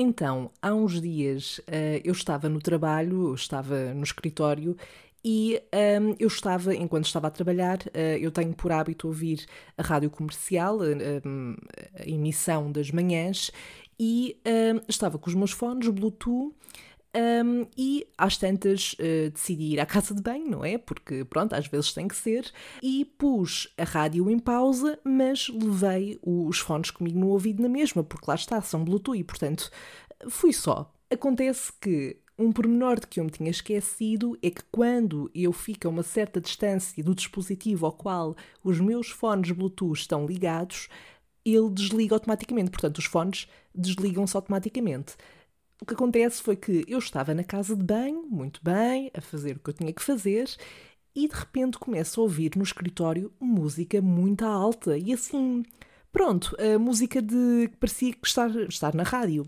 Então, há uns dias uh, eu estava no trabalho, estava no escritório e um, eu estava, enquanto estava a trabalhar, uh, eu tenho por hábito ouvir a rádio comercial, uh, a emissão das manhãs, e um, estava com os meus fones Bluetooth um, e às tantas uh, decidi ir à casa de banho, não é? Porque pronto, às vezes tem que ser. E pus a rádio em pausa, mas levei os fones comigo no ouvido na mesma, porque lá está, são Bluetooth e portanto fui só. Acontece que um pormenor de que eu me tinha esquecido é que quando eu fico a uma certa distância do dispositivo ao qual os meus fones Bluetooth estão ligados, ele desliga automaticamente. Portanto, os fones desligam-se automaticamente. O que acontece foi que eu estava na casa de banho, muito bem, a fazer o que eu tinha que fazer, e de repente começo a ouvir no escritório música muito alta e assim, pronto, a música de que parecia que estar, estar na rádio.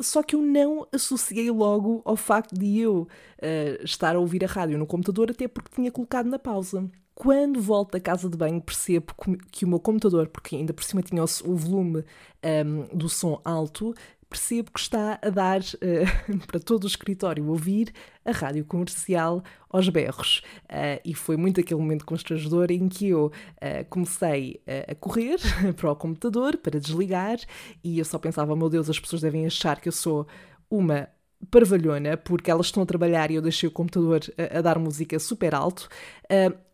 Só que eu não associei logo ao facto de eu uh, estar a ouvir a rádio no computador, até porque tinha colocado na pausa. Quando volto da casa de banho, percebo que o meu computador, porque ainda por cima tinha o volume um, ehm, do som alto, percebo que está a dar uh, para todo o escritório ouvir a rádio comercial aos berros. Uh, e foi muito aquele momento constrangedor em que eu uh, comecei a correr para o computador para desligar e eu só pensava, meu Deus, as pessoas devem achar que eu sou uma parvalhona, porque elas estão a trabalhar e eu deixei o computador a, a dar música super alto.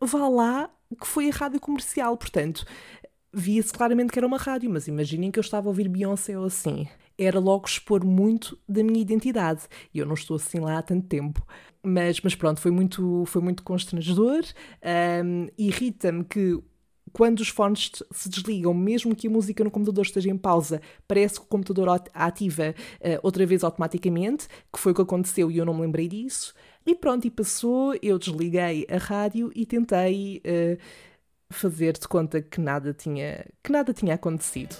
vá lá que foi a rádio comercial, portanto, via-se claramente que era uma rádio, mas imaginem que eu estava a ouvir Beyoncé ou assim era logo expor muito da minha identidade. E eu não estou assim lá há tanto tempo. Mas, mas pronto, foi muito, foi muito constrangedor. Um, Irrita-me que quando os fones se desligam, mesmo que a música no computador esteja em pausa, parece que o computador ativa uh, outra vez automaticamente, que foi o que aconteceu e eu não me lembrei disso. E pronto, e passou, eu desliguei a rádio e tentei uh, fazer de conta que nada tinha, que nada tinha acontecido.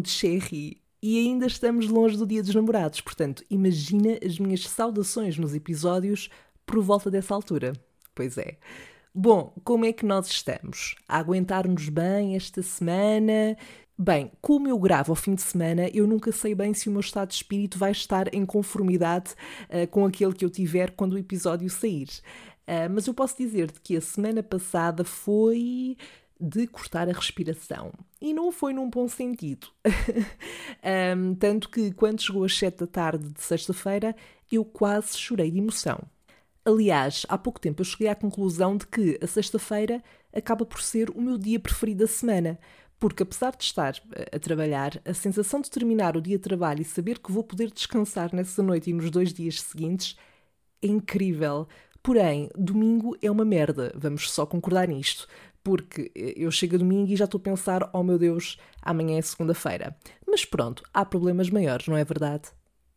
De cherry. E ainda estamos longe do Dia dos Namorados, portanto, imagina as minhas saudações nos episódios por volta dessa altura. Pois é. Bom, como é que nós estamos? A aguentar-nos bem esta semana? Bem, como eu gravo ao fim de semana, eu nunca sei bem se o meu estado de espírito vai estar em conformidade uh, com aquele que eu tiver quando o episódio sair. Uh, mas eu posso dizer-te que a semana passada foi de cortar a respiração. E não foi num bom sentido. um, tanto que quando chegou às sete da tarde de sexta-feira, eu quase chorei de emoção. Aliás, há pouco tempo eu cheguei à conclusão de que a sexta-feira acaba por ser o meu dia preferido da semana, porque apesar de estar a trabalhar, a sensação de terminar o dia de trabalho e saber que vou poder descansar nessa noite e nos dois dias seguintes é incrível. Porém, domingo é uma merda, vamos só concordar nisto porque eu chego a domingo e já estou a pensar, oh meu Deus, amanhã é segunda-feira. Mas pronto, há problemas maiores, não é verdade?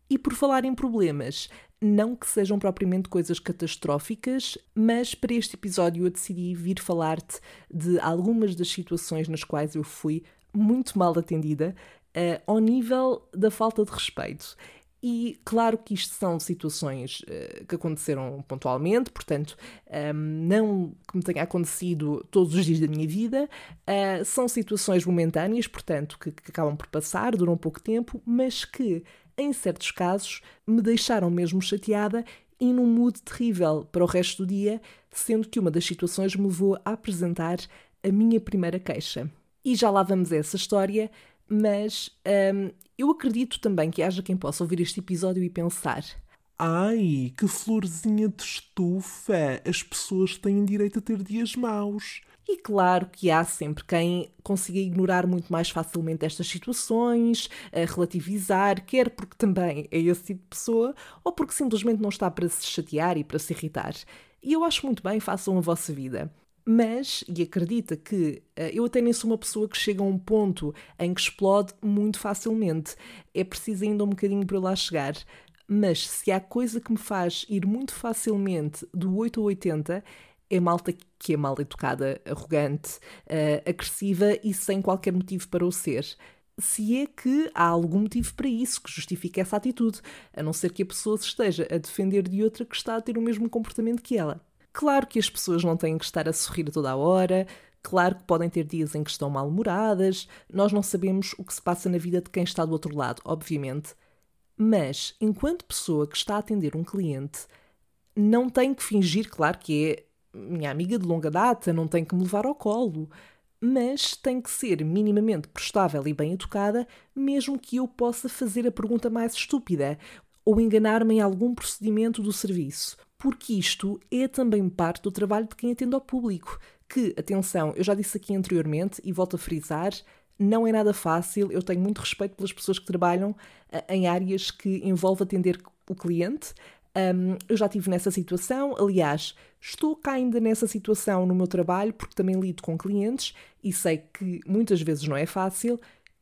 E por falar em problemas, não que sejam propriamente coisas catastróficas, mas para este episódio eu decidi vir falar-te de algumas das situações nas quais eu fui muito mal atendida, uh, ao nível da falta de respeito. E claro que isto são situações uh, que aconteceram pontualmente, portanto, um, ehm, não que me tenha acontecido todos os dias da minha vida, uh, são situações momentâneas, portanto, que, que acabam por passar, duram pouco tempo, mas que, em certos casos, me deixaram mesmo chateada e num mood terrível para o resto do dia, sendo que uma das situações me levou a apresentar a minha primeira queixa. E já lá vamos a essa história, mas um, eu acredito também que haja quem possa ouvir este episódio e pensar: Ai, que florzinha de estufa! As pessoas têm direito a ter dias maus. E claro que há sempre quem consiga ignorar muito mais facilmente estas situações, a relativizar, quer porque também é esse tipo de pessoa, ou porque simplesmente não está para se chatear e para se irritar. E eu acho muito bem, façam a vossa vida. Mas, e acredita que uh, eu até nem sou uma pessoa que chega a um ponto em que explode muito facilmente. É preciso ainda um bocadinho para lá chegar. Mas se há coisa que me faz ir muito facilmente do 8 ao 80, é malta que é mal educada, arrogante, uh, agressiva e sem qualquer motivo para o ser. se é que há algum motivo para isso que justifique essa atitude, a não ser que a pessoa se esteja a defender de outra que está a ter o mesmo comportamento que ela. Claro que as pessoas não têm que estar a sorrir toda a hora, claro que podem ter dias em que estão mal-humoradas, nós não sabemos o que se passa na vida de quem está do outro lado, obviamente. Mas, enquanto pessoa que está a atender um cliente, não tem que fingir, claro, que é minha amiga de longa data, não tem que me levar ao colo, mas tem que ser minimamente prestável e bem educada, mesmo que eu possa fazer a pergunta mais estúpida ou enganar-me em algum procedimento do serviço. Porque isto é também parte do trabalho de quem atende ao público. Que, atenção, eu já disse aqui anteriormente e volto a frisar, não é nada fácil. Eu tenho muito respeito pelas pessoas que trabalham uh, em áreas que envolvem atender o cliente. Um, eu já estive nessa situação, aliás, estou cá ainda nessa situação no meu trabalho, porque também lido com clientes e sei que muitas vezes não é fácil.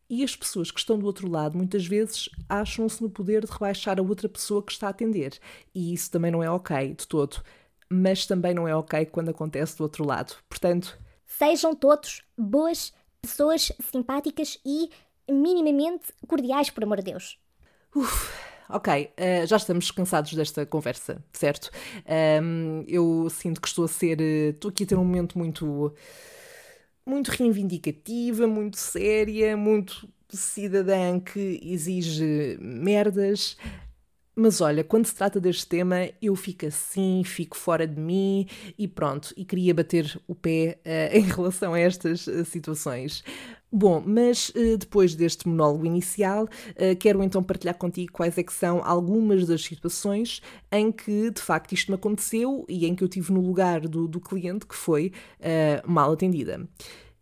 E as pessoas que estão do outro lado muitas vezes acham-se no poder de rebaixar a outra pessoa que está a atender. E isso também não é ok de todo. Mas também não é ok quando acontece do outro lado. Portanto. Sejam todos boas pessoas simpáticas e minimamente cordiais, por amor de Deus. Uf, ok, uh, já estamos cansados desta conversa, certo? Um, eu sinto que estou a ser. Eh, estou aqui a ter um momento muito. Muito reivindicativa, muito séria, muito cidadã que exige merdas. Mas olha, quando se trata deste tema, eu fico assim, fico fora de mim e pronto, e queria bater o pé uh, em relação a estas uh, situações. Bom, mas uh, depois deste monólogo inicial, quero então partilhar contigo quais é que são algumas das situações em que de facto isto me aconteceu e em que eu tive no lugar do, do cliente que foi mal atendida.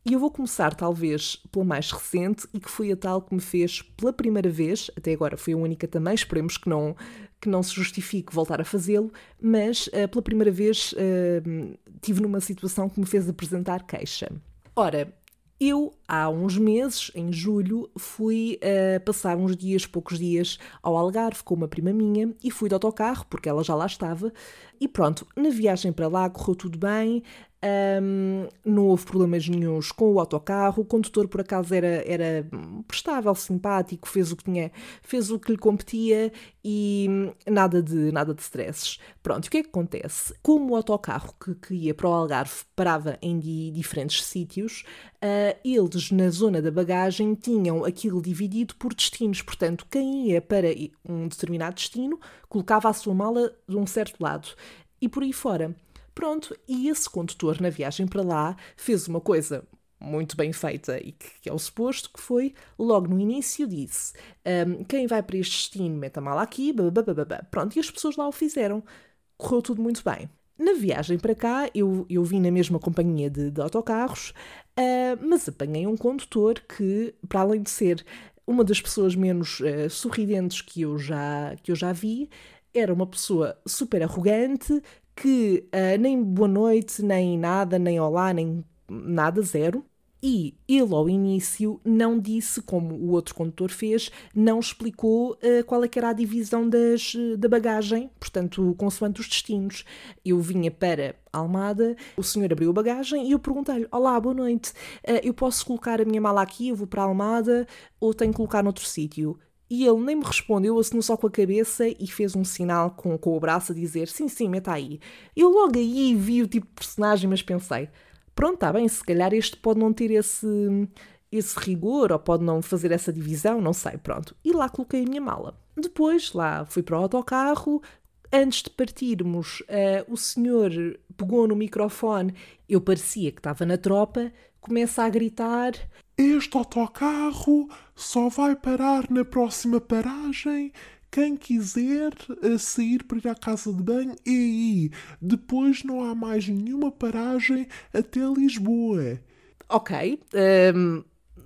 E eu vou começar, talvez, pela mais recente e que foi a tal que me fez pela primeira vez, até agora foi a única também, esperemos que não, que não se justifique voltar a fazê-lo, mas uh, pela primeira vez uh, tive numa situação que me fez apresentar queixa. Ora, eu, há uns meses, em julho, fui uh, passar uns dias, poucos dias, ao Algarve com uma prima minha e fui de autocarro, porque ela já lá estava. E pronto, na viagem para lá correu tudo bem, um, não houve problemas nenhums com o autocarro, o condutor por acaso era, era prestável, simpático, fez o que tinha, fez o que lhe competia e nada de nada de stresses. Pronto, o que é que acontece? Como o autocarro que, que ia para o Algarve parava em di, diferentes sítios, uh, eles na zona da bagagem tinham aquilo dividido por destinos, portanto, quem ia para um determinado destino colocava a sua mala de um certo lado e por aí fora. Pronto, e esse condutor na viagem para lá fez uma coisa muito bem feita e que, que é o suposto, que foi, logo no início, disse um, quem vai para este destino mete a mala aqui. Pronto, e as pessoas lá o fizeram. Correu tudo muito bem. Na viagem para cá, eu, eu vim na mesma companhia de, de autocarros, uh, mas apanhei um condutor que, para além de ser uma das pessoas menos uh, sorridentes que eu, já, que eu já vi, era uma pessoa super arrogante, que uh, nem boa noite, nem nada, nem olá, nem nada, zero. E ele, ao início, não disse, como o outro condutor fez, não explicou uh, qual é era a divisão das, da bagagem, portanto, consoante os destinos. Eu vinha para Almada, o senhor abriu a bagagem e eu perguntei-lhe: Olá, boa noite, uh, eu posso colocar a minha mala aqui, eu vou para Almada, ou tenho que colocar noutro sítio? E ele nem me respondeu, assinou só com a cabeça e fez um sinal com, com o braço a dizer sim, sim, meta aí. Eu logo aí vi o tipo de personagem, mas pensei, pronto, está bem, se calhar este pode não ter esse, esse rigor ou pode não fazer essa divisão, não sei, pronto. E lá coloquei a minha mala. Depois, lá fui para o autocarro, antes de partirmos, uh, o senhor pegou no microfone, eu parecia que estava na tropa, começa a gritar: Este autocarro só vai parar na próxima paragem. Quem quiser eh, sair para ir à casa de banho é aí. Depois não há mais nenhuma paragem até Lisboa. Ok, um,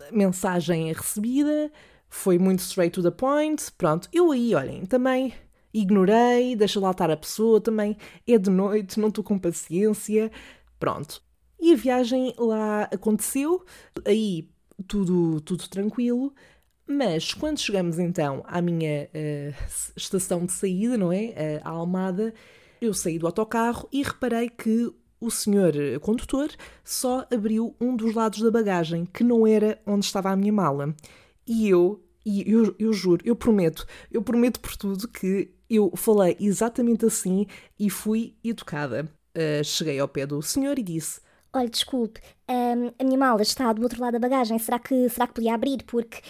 mensagem recebida, foi muito straight to the point. Pronto, eu aí, olhem, também ignorei, deixa lá estar a pessoa, também é de noite, não estou com paciência. Pronto. E a viagem lá aconteceu, aí tudo, tudo tranquilo, mas quando chegamos então à minha uh, estação de saída, não é? Uh, a Almada, eu saí do autocarro e reparei que o senhor condutor só abriu um dos lados da bagagem, que não era onde estava a minha mala. E eu, e eu, eu juro, eu prometo, eu prometo por tudo que eu falei exatamente assim e fui educada. Uh, cheguei ao pé do senhor e disse: Olha, desculpe, um, a minha mala está do outro lado da bagagem, será que, será que podia abrir? Porque,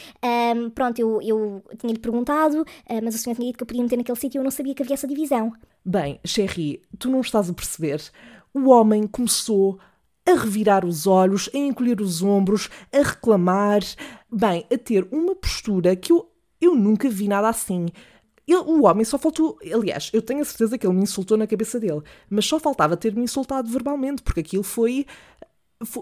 um, pronto, eu, eu tinha-lhe perguntado, uh, mas o senhor tinha dito que eu podia meter naquele sítio e eu não sabia que havia essa divisão. Bem, Sherry, tu não estás a perceber. O homem começou a revirar os olhos, a encolher os ombros, a reclamar, bem, a ter uma postura que eu, eu nunca vi nada assim. Ele, o homem só faltou. Aliás, eu tenho a certeza que ele me insultou na cabeça dele, mas só faltava ter-me insultado verbalmente, porque aquilo foi,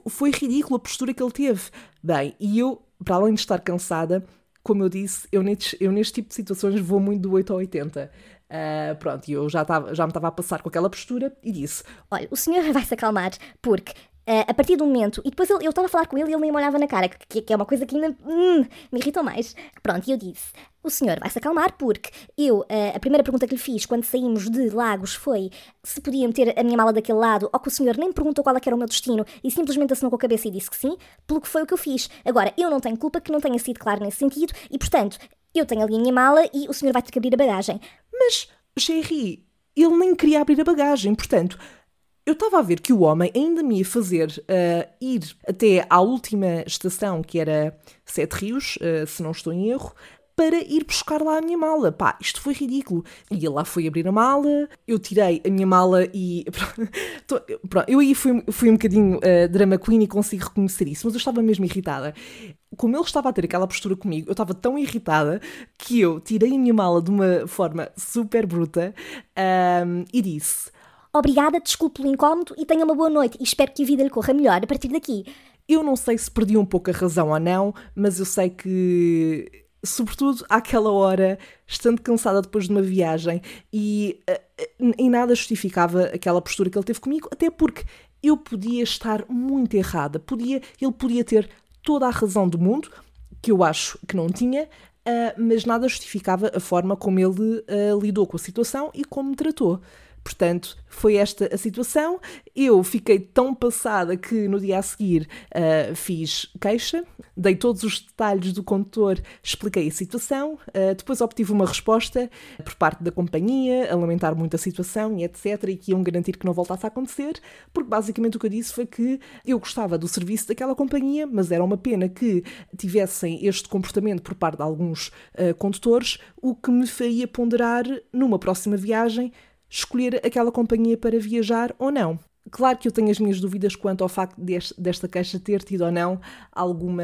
foi. Ridículo a postura que ele teve. Bem, e eu, para além de estar cansada, como eu disse, eu neste, eu neste tipo de situações vou muito do 8 ao 80. Uh, ah, pronto, e eu já, tava, já me estava a passar com aquela postura e disse: Olha, o senhor vai se acalmar, porque Uh, a partir do momento. E depois eu estava a falar com ele e ele nem me olhava na cara, que, que é uma coisa que ainda hum, me irritou mais. Pronto, e eu disse: o senhor vai se acalmar, porque eu, uh, a primeira pergunta que lhe fiz quando saímos de Lagos foi se podia meter a minha mala daquele lado, ou que o senhor nem perguntou qual é era o meu destino e simplesmente assinou com a cabeça e disse que sim, pelo que foi o que eu fiz. Agora, eu não tenho culpa que não tenha sido claro nesse sentido e, portanto, eu tenho ali a minha mala e o senhor vai ter que abrir a bagagem. Mas, Jerry, ele nem queria abrir a bagagem, portanto eu estava a ver que o homem ainda me ia fazer uh, ir até à última estação, que era Sete Rios, uh, se não estou em erro, para ir buscar lá a minha mala. Pá, isto foi ridículo. E ele lá foi abrir a mala, eu tirei a minha mala e. Pronto, eu aí fui, fui um bocadinho uh, drama queen e consigo reconhecer isso, mas eu estava mesmo irritada. Como ele estava a ter aquela postura comigo, eu estava tão irritada que eu tirei a minha mala de uma forma super bruta um, e disse Obrigada, desculpe o incómodo e tenha uma boa noite e espero que a vida lhe corra melhor a partir daqui. Eu não sei se perdi um pouco a razão ou não, mas eu sei que, sobretudo àquela hora, estando cansada depois de uma viagem, e uh, em nada justificava aquela postura que ele teve comigo, até porque eu podia estar muito errada, podia, ele podia ter toda a razão do mundo, que eu acho que não tinha, uh, mas nada justificava a forma como ele uh, lidou com a situação e como me tratou. Portanto, foi esta a situação. Eu fiquei tão passada que no dia a seguir uh, fiz queixa, dei todos os detalhes do condutor, expliquei a situação, uh, depois obtive uma resposta por parte da companhia a lamentar muito a situação e etc. e que iam garantir que não voltasse a acontecer, porque basicamente o que eu disse foi que eu gostava do serviço daquela companhia, mas era uma pena que tivessem este comportamento por parte de alguns uh, condutores, o que me faria ponderar numa próxima viagem escolher aquela companhia para viajar ou não. Claro que eu tenho as minhas dúvidas quanto ao facto desta caixa ter tido ou não alguma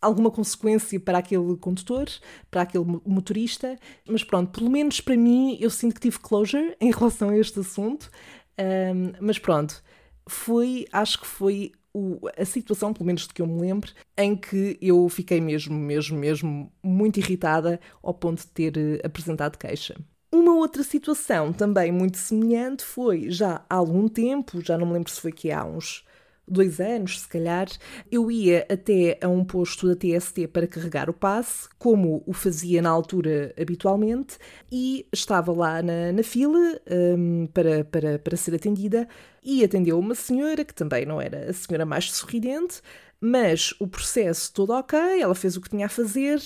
alguma consequência para aquele condutor, para aquele motorista, mas pronto, pelo menos para mim eu sinto que tive closure em relação a este assunto, um, mas pronto, foi, acho que foi o, a situação, pelo menos de que eu me lembro, em que eu fiquei mesmo, mesmo, mesmo muito irritada ao ponto de ter eh, apresentado queixa. Uma outra situação também muito semelhante foi já há algum tempo, já não me lembro se foi que há uns dois anos, se calhar, eu ia até a um posto da TST para carregar o passe, como o fazia na altura habitualmente, e estava lá na, na fila um, para, para, para ser atendida e atendeu uma senhora que também não era a senhora mais sorridente, mas o processo todo ok, ela fez o que tinha a fazer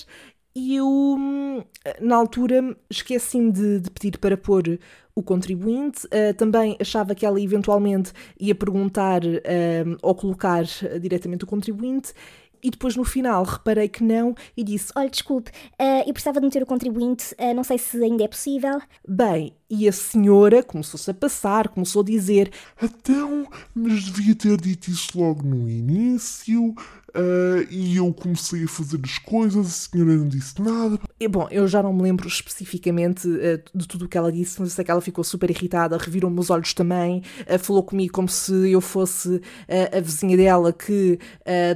e eu, hum, na altura, esqueci-me de, de, pedir para pôr o contribuinte. Uh, também achava que ela eventualmente ia perguntar uh, ou colocar diretamente o contribuinte. E depois no final reparei que não e disse: Olha, desculpe, uh, eu precisava de meter o contribuinte, uh, não sei se ainda é possível. Bem, e a senhora começou-se a passar, começou a dizer: Então, mas devia ter dito isso logo no início. Uh, e eu comecei a fazer as coisas, a senhora não disse nada. E, bom, eu já não me lembro especificamente uh, de tudo o que ela disse, mas sei que ela ficou super irritada, revirou-me os olhos também, uh, falou comigo como se eu fosse a vizinha dela que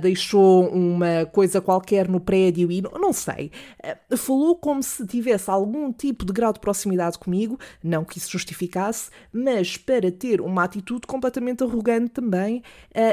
deixou uma coisa qualquer no prédio e não, não sei. falou como se tivesse algum tipo de grau de proximidade comigo, não que isso justificasse, mas para ter uma atitude completamente arrogante também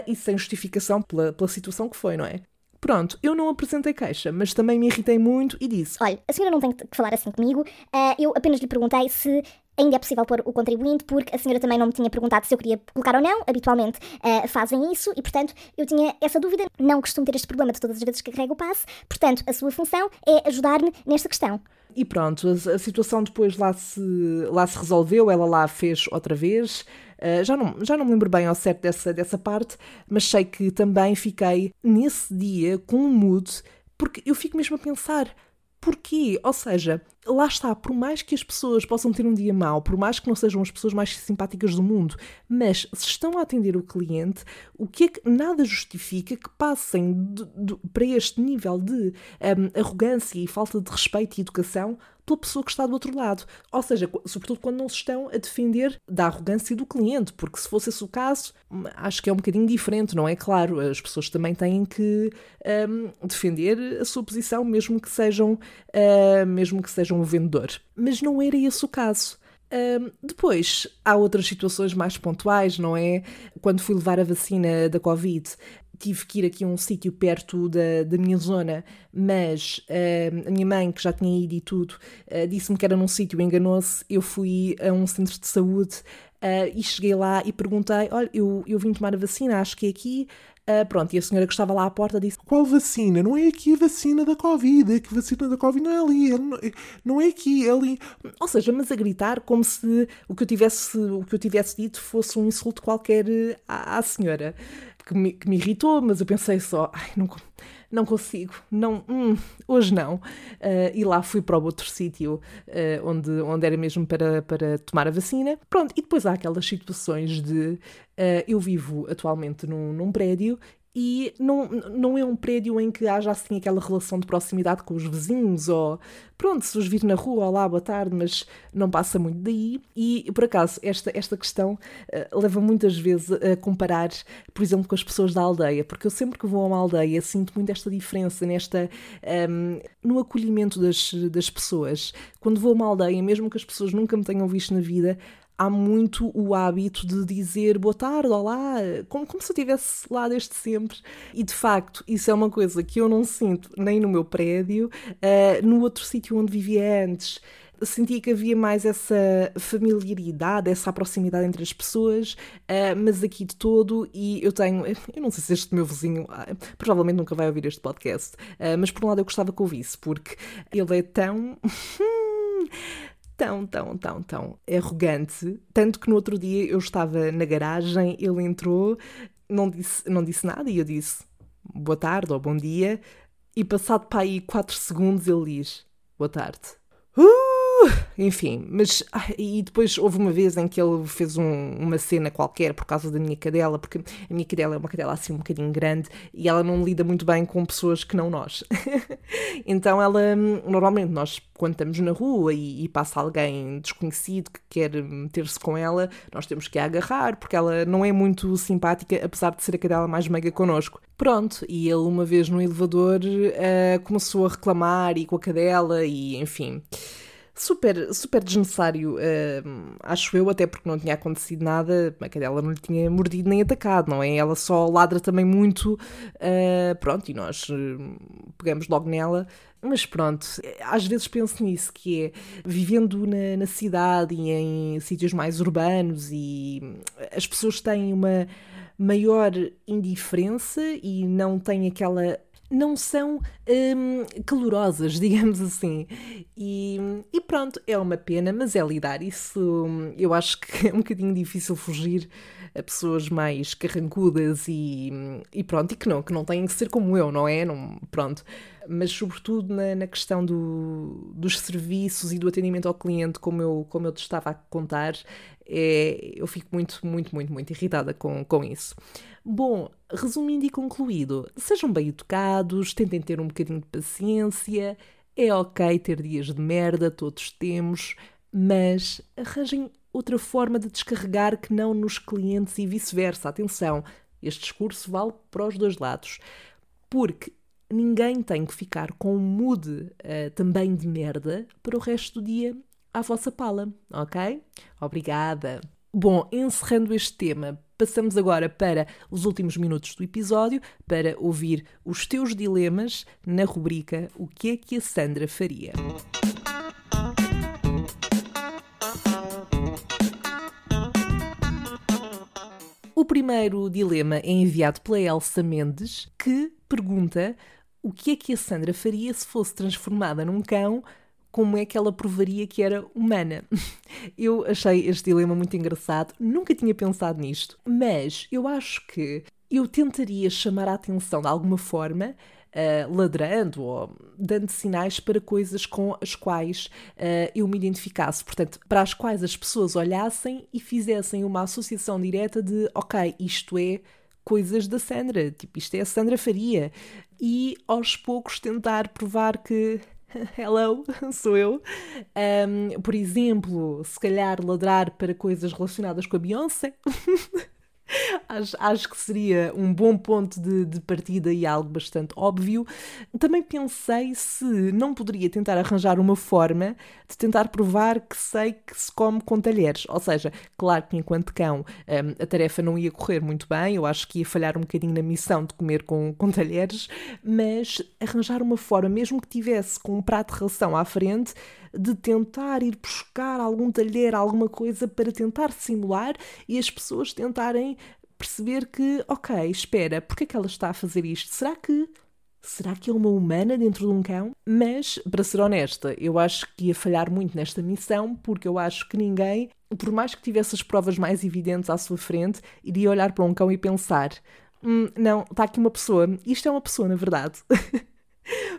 e sem justificação pela, pela situação que foi não é? Pronto, eu não apresentei queixa, mas também me irritei muito e disse: Olha, a senhora não tem que falar assim comigo. Uh, eu apenas lhe perguntei se ainda é possível pôr o contribuinte, porque a senhora também não me tinha perguntado se eu queria colocar ou não. Habitualmente uh, fazem isso e, portanto, eu tinha essa dúvida. Não costumo ter este problema de todas as vezes que carrego o passe, portanto, a sua função é ajudar-me nesta questão. E pronto, a, a, situação depois lá se, lá se resolveu, ela lá fez outra vez. Uh, já, não, já não me lembro bem ao certo dessa, dessa parte, mas sei que também fiquei nesse dia com um mood, porque eu fico mesmo a pensar Porquê? Ou seja, lá está, por mais que as pessoas possam ter um dia mau, por mais que não sejam as pessoas mais simpáticas do mundo, mas se estão a atender o cliente, o que é que nada justifica que passem de, de, para este nível de um, arrogância e falta de respeito e educação pela pessoa que está do outro lado. Ou seja, sobretudo quando não se estão a defender da arrogância do cliente, porque se fosse esse o caso, hum, acho que é um bocadinho diferente, não é? Claro, as pessoas também têm que um, defender a sua posição, mesmo que sejam, uh, mesmo que sejam o vendedor. Mas não era esse o caso. Um, depois, há outras situações mais pontuais, não é? Quando fui levar a vacina da Covid, tive que ir aqui a um sítio perto da, da minha zona, mas uh, a minha mãe, que já tinha ido e tudo, uh, disse-me que era num sítio, enganou-se. Eu fui a um centro de saúde uh, e cheguei lá e perguntei: Olha, eu, eu vim tomar a vacina, acho que é aqui. Pronto, e a senhora que estava lá à porta disse: Qual vacina? Não é aqui a vacina da Covid, é que a vacina da Covid não é ali, é, não é aqui, é ali. Ou seja, mas a gritar como se o que eu tivesse, o que eu tivesse dito fosse um insulto qualquer à, à senhora que me, que me irritou, mas eu pensei só, ai, não, não consigo, não, hum, hoje não. Uh, e lá fui para outro sítio uh, onde, onde era mesmo para, para tomar a vacina. Pronto, e depois há aquelas situações de. Uh, eu vivo atualmente num, num prédio e não, não é um prédio em que haja assim aquela relação de proximidade com os vizinhos ou pronto, se os vir na rua, olá, boa tarde, mas não passa muito daí. E por acaso, esta, esta questão uh, leva muitas vezes a comparar, por exemplo, com as pessoas da aldeia, porque eu sempre que vou a uma aldeia sinto muito esta diferença nesta um, ehm, no acolhimento das, das pessoas. Quando vou a uma aldeia, mesmo que as pessoas nunca me tenham visto na vida, há muito o hábito de dizer boa tarde, olá, como, como se eu estivesse lá desde sempre. E de facto, isso é uma coisa que eu não sinto nem no meu prédio, uh, no outro sítio onde vivia antes. Sentia que havia mais essa familiaridade, essa proximidade entre as pessoas, uh, mas aqui de todo, e eu tenho, eu não sei se este meu vizinho uh, provavelmente nunca vai ouvir este podcast, mas por um lado eu gostava que ouvisse, porque ele é tão. tão, tão, tão, tão arrogante. Tanto que no outro dia eu estava na garagem, ele entrou, não disse, não disse nada e eu disse boa tarde ou bom dia. E passado para aí 4 segundos ele diz boa tarde. Uh! Enfim, mas e depois houve uma vez em que ele fez um, uma cena qualquer por causa da minha cadela, porque a minha cadela é uma cadela assim um bocadinho grande e ela não lida muito bem com pessoas que não nós. então ela, normalmente nós quando estamos na rua e, e, passa alguém desconhecido que quer meter-se com ela, nós temos que a agarrar, porque ela não é muito simpática, apesar de ser a cadela mais meiga connosco. Pronto, e ele uma vez no elevador uh, começou a reclamar e com a cadela e enfim super, super desnecessário, uh, acho eu, até porque não tinha acontecido nada, a cadela não lhe tinha mordido nem atacado, não é? Ela só ladra também muito, uh, pronto, e nós uh, pegamos logo nela. Mas pronto, às vezes penso nisso, que é vivendo na, na cidade e em sítios mais urbanos e as pessoas têm uma maior indiferença e não têm aquela não são hum, calorosas, digamos assim. E, e, pronto, é uma pena, mas é lidar. Isso eu acho que é um bocadinho difícil fugir a pessoas mais carrancudas e, e pronto, e que não, que não têm que ser como eu, não é? Não, pronto. Mas sobretudo na, na questão do, dos serviços e do atendimento ao cliente, como eu, como eu te estava a contar, é, eu fico muito, muito, muito, muito irritada com, com isso. Bom, resumindo e concluído, sejam bem educados, tentem ter um bocadinho de paciência, é ok ter dias de merda, todos temos, mas arranjem outra forma de descarregar que não nos clientes e vice-versa. Atenção, este discurso vale para os dois lados, porque ninguém tem que ficar com um mood uh, também de merda para o resto do dia à vossa pala, ok? Obrigada! Bom, encerrando este tema, passamos agora para os últimos minutos do episódio para ouvir os teus dilemas na rubrica O que é que a Sandra faria? O primeiro dilema é enviado pela Elsa Mendes, que pergunta o que é que a Sandra faria se fosse transformada num cão como é que ela provaria que era humana. Eu achei este dilema muito engraçado, nunca tinha pensado nisto, mas eu acho que eu tentaria chamar a atenção de alguma forma. Uh, ladrando ou dando sinais para coisas com as quais uh, eu me identificasse. Portanto, para as quais as pessoas olhassem e fizessem uma associação direta de ok, isto é coisas da Sandra, tipo, isto é a Sandra Faria. E aos poucos tentar provar que Hello, sou eu. Um, por exemplo, se calhar ladrar para coisas relacionadas com a Beyoncé. acho, acho que seria um bom ponto de, de, partida e algo bastante óbvio. Também pensei se não poderia tentar arranjar uma forma de tentar provar que sei que se come com talheres. Ou seja, claro que enquanto cão um, a tarefa não ia correr muito bem, eu acho que ia falhar um bocadinho na missão de comer com, com talheres, mas arranjar uma forma, mesmo que tivesse com um prato de ração à frente, de tentar ir buscar algum talher, alguma coisa para tentar simular e as pessoas tentarem perceber que, ok, espera, porque é que ela está a fazer isto? Será que Será que é uma humana dentro de um cão? Mas, para ser honesta, eu acho que ia falhar muito nesta missão, porque eu acho que ninguém, por mais que tivesse as provas mais evidentes à sua frente, iria olhar para um cão e pensar: hum, não, está aqui uma pessoa. Isto é uma pessoa, na verdade.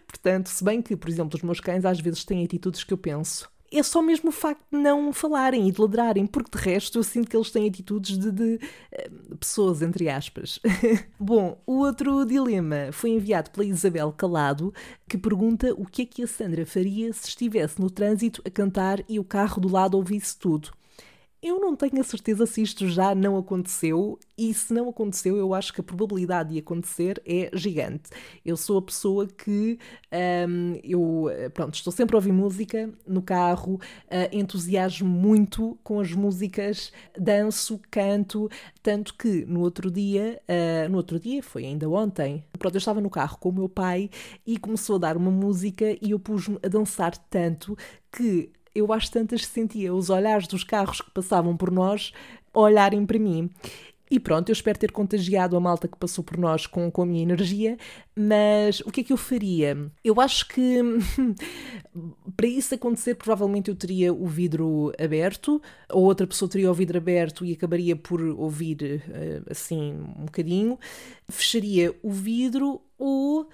Portanto, se bem que, por exemplo, os meus cães às vezes têm atitudes que eu penso. É só mesmo o facto de não falarem e de ladrarem, porque de resto eu sinto que eles têm atitudes de, de, eh, pessoas, entre aspas. Bom, o outro dilema foi enviado pela Isabel Calado, que pergunta o que é que a Sandra faria se estivesse no trânsito a cantar e o carro do lado ouvisse tudo. Eu não tenho a certeza se isto já não aconteceu, e se não aconteceu, eu acho que a probabilidade de acontecer é gigante. Eu sou a pessoa que um, eu pronto, estou sempre a ouvir música no carro, uh, entusiasmo muito com as músicas, danço, canto, tanto que no outro dia, uh, no outro dia, foi ainda ontem, pronto, eu estava no carro com o meu pai e começou a dar uma música e eu pus-me a dançar tanto que eu às tantas sentia os olhares dos carros que passavam por nós olharem para mim. E pronto, eu espero ter contagiado a malta que passou por nós com, com a minha energia, mas o que é que eu faria? Eu acho que para isso acontecer, provavelmente eu teria o vidro aberto, ou outra pessoa teria o vidro aberto e acabaria por ouvir eh, assim um bocadinho, fecharia o vidro ou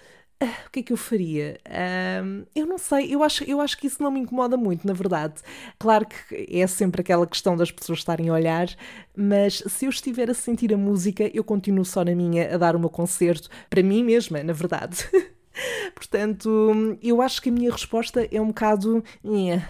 o que é que eu faria? Um, eu não sei, eu acho, eu acho que isso não me incomoda muito, na verdade. Claro que é sempre aquela questão das pessoas estarem a olhar, mas se eu estiver a sentir a música, eu continuo só na minha a dar o meu concerto para mim mesma, na verdade. Portanto, eu acho que a minha resposta é um bocado.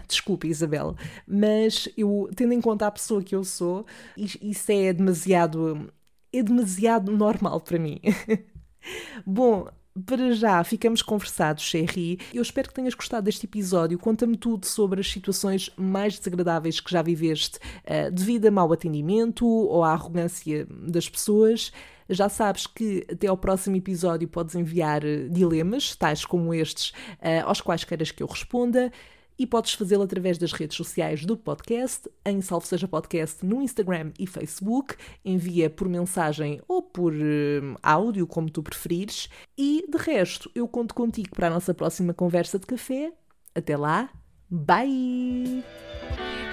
Desculpe, Isabel, mas eu, tendo em conta a pessoa que eu sou, isso é demasiado. é demasiado normal para mim. Bom, para já ficamos conversados, Sherry. Eu espero que tenhas gostado deste episódio. Conta-me tudo sobre as situações mais desagradáveis que já viveste uh, devido a mau atendimento ou à arrogância das pessoas. Já sabes que até ao próximo episódio podes enviar eh, dilemas, tais como estes, uh, aos quais queiras que eu responda e podes fazê-lo através das redes sociais do podcast, em Salve Seja Podcast no Instagram e Facebook. Envia por mensagem ou por uh, áudio, como tu preferires. E de resto, eu conto contigo para a nossa próxima conversa de café. Até lá, bye!